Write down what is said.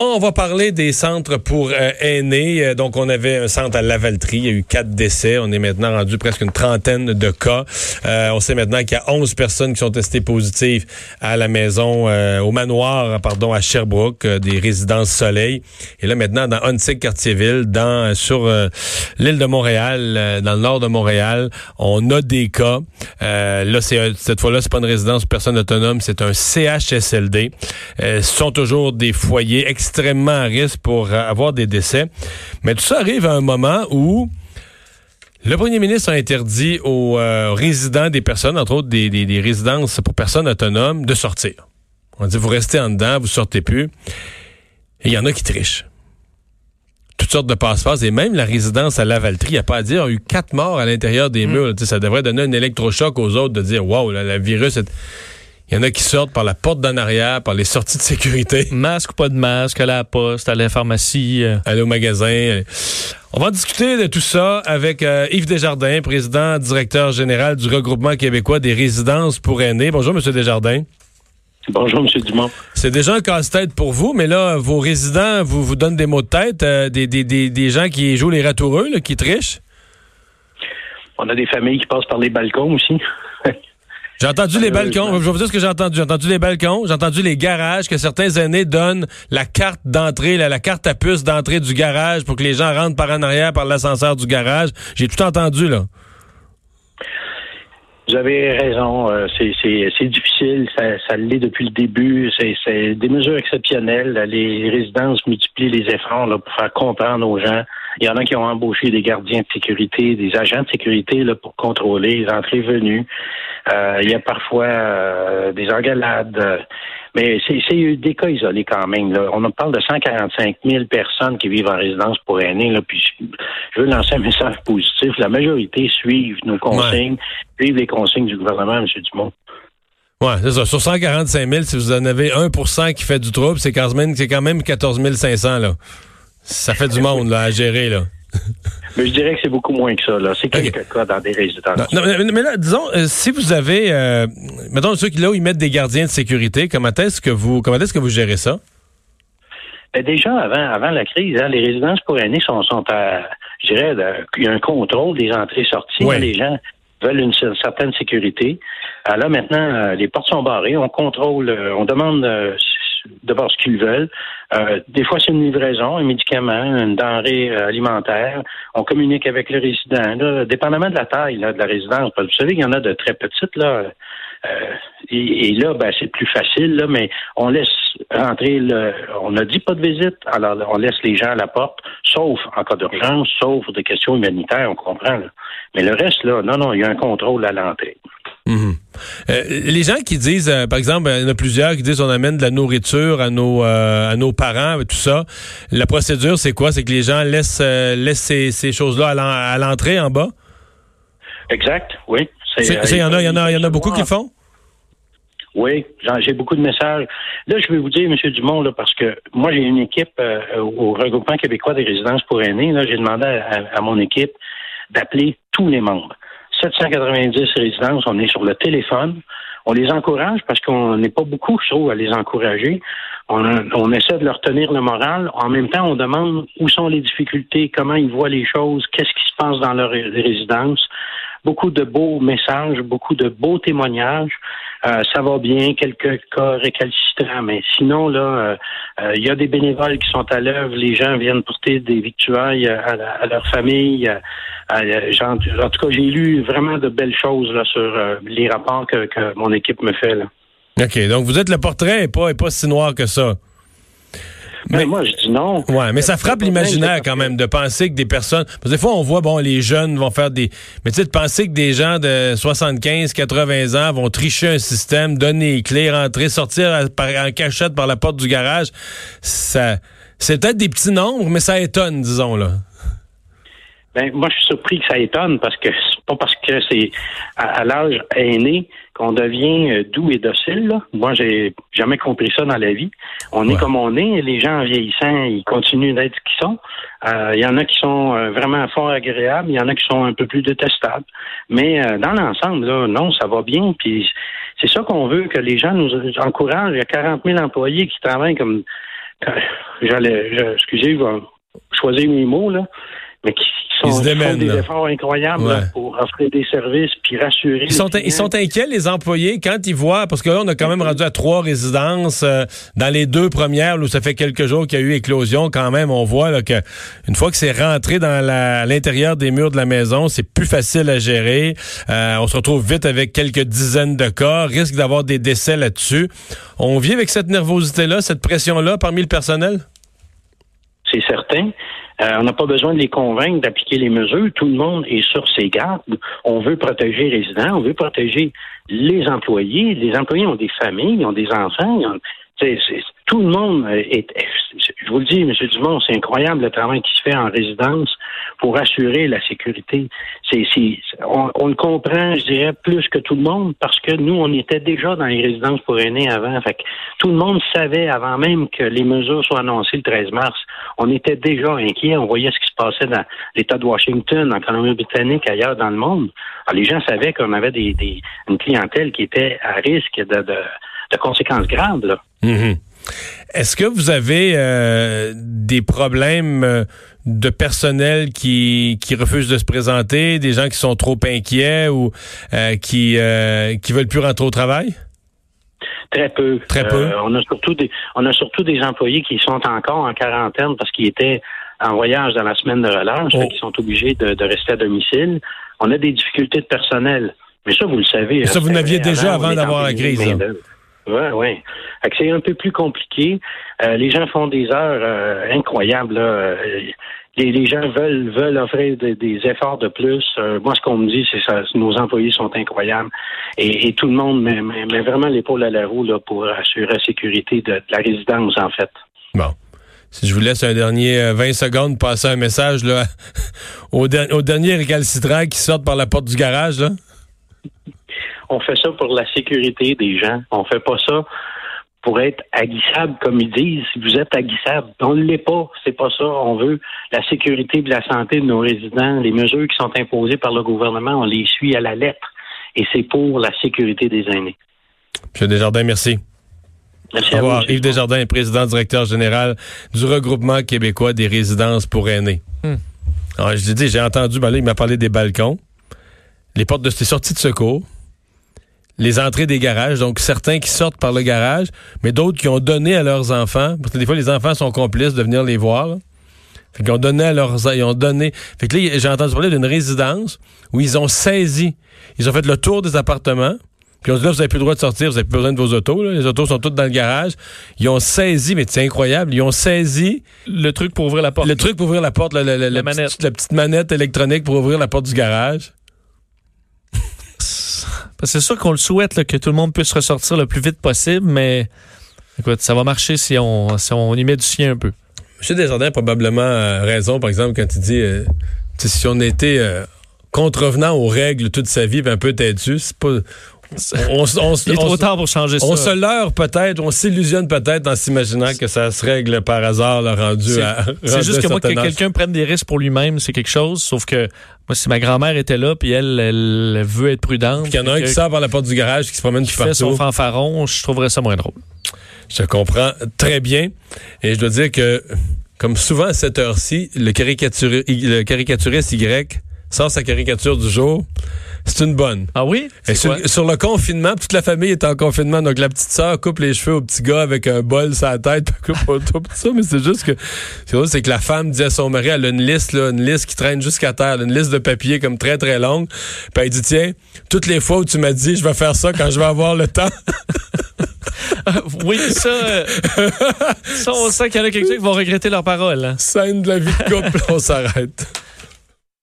On va parler des centres pour euh, aînés. Euh, donc, on avait un centre à Lavaltrie. Il y a eu quatre décès. On est maintenant rendu presque une trentaine de cas. Euh, on sait maintenant qu'il y a onze personnes qui sont testées positives à la maison, au manoir, pardon, à Sherbrooke, des résidences Soleil. Et là, maintenant, dans Huntsic, Quartier-Ville, dans, sur l'île de Montréal, dans le nord de Montréal, on a des cas. là, c'est cette fois-là, c'est pas une résidence pour personnes autonomes, c'est un CHSLD. ce sont toujours des foyers extrêmement à risque pour euh, avoir des décès. Mais tout ça arrive à un moment où le premier ministre a interdit aux euh, résidents des personnes, entre autres des, résidences pour personnes autonomes, de sortir. On dit, vous restez en dedans, vous sortez plus. Et il y en a qui trichent. Toutes sortes de passe-passe. Et même la résidence à Lavaltrie, il n'y a pas à dire, a eu quatre morts à l'intérieur des mm. murs. Ça devrait donner un électrochoc aux autres de dire, wow, le virus est il y en a qui sortent par la porte d'en arrière, par les sorties de sécurité. Masque ou pas de masque, aller à la poste, aller à la pharmacie. Euh. Aller au magasin. On va discuter de tout ça avec euh, Yves Desjardins, président, directeur général du regroupement québécois des résidences pour aînés. Bonjour, Monsieur Desjardins. Bonjour, M. Dumont. C'est déjà un casse-tête pour vous, mais là, vos résidents vous, vous donnent des mots de tête, euh, des, des, des, des, gens qui jouent les ratoureux, qui trichent? On a des familles qui passent par les balcons aussi. J'ai entendu les balcons. Je vais vous dire ce que j'ai entendu. J'ai entendu les balcons. J'ai entendu les garages que certains aînés donnent la carte d'entrée, la, carte à puce d'entrée du garage pour que les gens rentrent par en arrière par l'ascenseur du garage. J'ai tout entendu, là. Vous avez raison. Euh, c'est difficile. Ça, ça l'est depuis le début. C'est des mesures exceptionnelles. Les résidences multiplient les efforts là, pour faire comprendre aux gens. Il y en a qui ont embauché des gardiens de sécurité, des agents de sécurité là, pour contrôler les entrées venues. Euh, il y a parfois euh, des engueulades. Mais c'est des cas isolés quand même. Là. On parle de 145 000 personnes qui vivent en résidence pour aînés. Là. Puis je veux lancer un message positif. La majorité suivent nos consignes, suivent les consignes du gouvernement, M. Dumont. Oui, c'est ça. Sur 145 000, si vous en avez 1% qui fait du trouble, c'est quand même, quand même 14 500. Là. Ça fait du monde là, à gérer. Là. Mais je dirais que c'est beaucoup moins que ça. Là. C'est quelques cas dans des résidences. Non, mais, là, disons, euh, si vous avez, euh, mettons ceux qui là où ils mettent des gardiens de sécurité, comment est-ce que vous, comment est-ce que vous gérez ça? Ben déjà, avant, avant la crise, hein, les résidences pour aînés sont, sont à, je dirais, il y a un contrôle des entrées-sorties. Les gens veulent une certaine sécurité. Alors là, maintenant, euh, les portes sont barrées. On contrôle, euh, on demande de voir ce qu'ils veulent. Euh, des fois, c'est une livraison, un médicament, une denrée euh, alimentaire. On communique avec le résident, là, dépendamment de la taille de la résidence. Vous savez qu'il y en a de très petites, là. Euh, et, là, ben, c'est plus facile, là, mais on laisse rentrer le. On n'a dit pas de visite, alors on laisse les gens à la porte, sauf en cas d'urgence, sauf des questions humanitaires, on comprend. Mais le reste, là, non, non, il y a un contrôle à l'entrée. Mhm. Euh, les gens qui disent, euh, par exemple, il y en a plusieurs qui disent on amène de la nourriture à nos euh, à nos parents, tout ça. La procédure, c'est quoi? C'est que les gens laissent laissent ces, choses-là à l'entrée en bas? Exact, oui. Il y en a, il y en a, il y en a beaucoup qui font? Oui, j'ai beaucoup de messages. Là, je vais vous dire, M. Dumont, là, parce que moi, j'ai une équipe au regroupement québécois des résidences pour aînés. Là, j'ai demandé à mon équipe d'appeler tous les membres. 790 résidences, on est sur le téléphone. On les encourage parce qu'on n'est pas beaucoup, je trouve, à les encourager. On, essaie de leur tenir le moral. En même temps, on demande où sont les difficultés, comment ils voient les choses, qu'est-ce qui se passe dans leur résidence. Beaucoup de beaux messages, beaucoup de beaux témoignages. Euh, ça va bien, quelques cas récalcitrants, mais sinon, là, euh, euh, il y a des bénévoles qui sont à l'œuvre, les gens viennent porter des victuailles à, leur famille. en, tout cas, j'ai lu vraiment de belles choses là, sur les rapports que, mon équipe me fait. Là. OK, donc vous êtes le portrait et pas, et pas si noir que ça. Mais, moi, je dis non. Ouais, mais ça frappe l'imaginaire quand même de penser que des personnes. Parce que des fois, on voit, bon, les jeunes vont faire des. Mais tu sais, de penser que des gens de 75, 80 ans vont tricher un système, donner les clés, rentrer, sortir en cachette par la porte du garage, ça. C'est peut-être des petits nombres, mais ça étonne, disons, là. Ben, moi, je suis surpris que ça étonne parce que c'est pas parce que c'est à, l'âge aîné qu'on devient euh, doux et docile. Là. Moi, j'ai jamais compris ça dans la vie. On est comme on est. Les gens en vieillissant, ils continuent d'être ce qu'ils sont. Euh, il y en a qui sont euh, vraiment fort agréables. Il y en a qui sont un peu plus détestables. Mais dans l'ensemble, là, non, ça va bien. Puis c'est ça qu'on veut que les gens nous encouragent. Il y a 40 000 employés qui travaillent comme j'allais, excusez, je vais choisir mes mots, là, mais qui, sont, se qui font démènent, des là. efforts incroyables là, pour offrir des services puis rassurer. Ils sont, ils inquiets, les employés, quand ils voient, parce que là, on a quand même rendu à trois résidences euh, dans les deux premières, où ça fait quelques jours qu'il y a eu éclosion, quand même, on voit là, que une fois que c'est rentré dans l'intérieur des murs de la maison, c'est plus facile à gérer. Euh, on se retrouve vite avec quelques dizaines de cas, risque d'avoir des décès là-dessus. On vit avec cette nervosité-là, cette pression-là parmi le personnel? c'est certain. Euh, on n'a pas besoin de les convaincre d'appliquer les mesures. Tout le monde est sur ses gardes. On veut protéger les résidents, on veut protéger les employés. Les employés ont des familles, ils ont des enfants. Tout le monde est, Je vous le dis, M. Dumont, c'est incroyable le travail qui se fait en résidence pour assurer la sécurité. C'est- on, on le comprend, je dirais, plus que tout le monde parce que nous, on était déjà dans les résidences pour aînés avant. Fait que tout le monde savait avant même que les mesures soient annoncées le 13 mars. On était déjà inquiets. On voyait ce qui se passait dans l'État de Washington, en Colombie-Britannique, ailleurs dans le monde. Alors, les gens savaient qu'on avait des, des- une clientèle qui était à risque de, de, de conséquences graves. Là. Mhm. Est-ce que vous avez euh, des problèmes euh, de personnel qui, qui refusent de se présenter, des gens qui sont trop inquiets ou euh, qui euh, qui veulent plus rentrer au travail? Très peu. Très peu. Euh, on a surtout des on a surtout des employés qui sont encore en quarantaine parce qu'ils étaient en voyage dans la semaine de relâche, Oh. qu'ils sont obligés de, de rester à domicile. On a des difficultés de personnel. Mais ça, vous le savez. Mais ça, vous n'aviez c'est- déjà avant d'avoir la crise. Ouais, que c'est un peu plus compliqué. Euh, les gens font des heures euh, incroyables. Euh, Les, les gens veulent veulent offrir des, des efforts de plus. Moi, ce qu'on me dit, c'est ça. Nos employés sont incroyables et, tout le monde met, vraiment l'épaule à la roue là, pour assurer la sécurité de, la résidence, en fait. Bon. Si je vous laisse un dernier euh, 20 secondes passer un message là, au, au dernier récalcitrant qui sort par la porte du garage, là. On fait ça pour la sécurité des gens. On fait pas ça pour être aguissable, comme ils disent. Si vous êtes aguissable, on ne l'est pas. C'est pas ça. On veut la sécurité et la santé de nos résidents. Les mesures qui sont imposées par le gouvernement, on les suit à la lettre. Et c'est pour la sécurité des aînés. M. Desjardins, merci. Merci Au à vous. revoir. M. Yves Desjardins est président directeur général du regroupement québécois des résidences pour aînés. Hmm. Alors, je l'ai dit, j'ai entendu, ben là, il m'a parlé des balcons, les portes de ces sorties de secours, les entrées des garages, donc certains qui sortent par le garage, mais d'autres qui ont donné à leurs enfants, parce que des fois, les enfants sont complices de venir les voir, là. Fait qu'ils ont donné à leurs, ils ont donné. Fait que là, j'ai entendu parler d'une résidence où ils ont saisi, ils ont fait le tour des appartements, puis on dit là, vous n'avez plus le droit de sortir, vous n'avez plus besoin de vos autos, là. les autos sont toutes dans le garage. Ils ont saisi, mais c'est incroyable, ils ont saisi Le truc pour ouvrir la porte. le truc pour ouvrir la porte, la, la- la- la manette. petite, la petite manette électronique pour ouvrir la porte du garage. C'est sûr qu'on le souhaite que tout le monde puisse ressortir le plus vite possible, mais écoute, ça va marcher si on, si on y met du sien un peu. M. Desjardins a probablement euh, raison, par exemple, quand il dit euh, si on était euh, contrevenant aux règles toute sa vie, un peu têtu, c'est pas. On, on- on- Il est on- trop tard pour changer on ça. se leurre peut-être, on s'illusionne peut-être en s'imaginant que ça se règle par hasard, le rendu C'est- à. C'est juste que moi, que quelqu'un prenne des risques pour lui-même, c'est quelque chose. Sauf que moi, si ma grand-mère était là, puis elle, elle veut être prudente, Puis qu'il y en a un qui sort par la porte du garage, qui se promène qui fait son partout. fanfaron, je trouverais ça moins drôle. Je comprends très bien. Et je dois dire que, comme souvent à cette heure-ci, le, le caricaturiste Y sort sa caricature du jour. C'est une bonne. Ah oui? Et sur, quoi? sur le confinement, toute la famille est en confinement. Donc, la petite sœur coupe les cheveux au petit gars avec un bol sur la tête, puis coupe autour, tout ça. Mais c'est juste que, c'est que la femme dit à son mari, elle a une liste, là, une liste qui traîne jusqu'à terre, une liste de papier comme très, très longue. Puis elle dit, tiens, toutes les fois où tu m'as dit, je vais faire ça quand je vais avoir le temps. oui, ça, euh, ça, on sent qu'il y en a quelques-uns qui vont regretter leurs paroles. hein. Scène de la vie de couple, on s'arrête.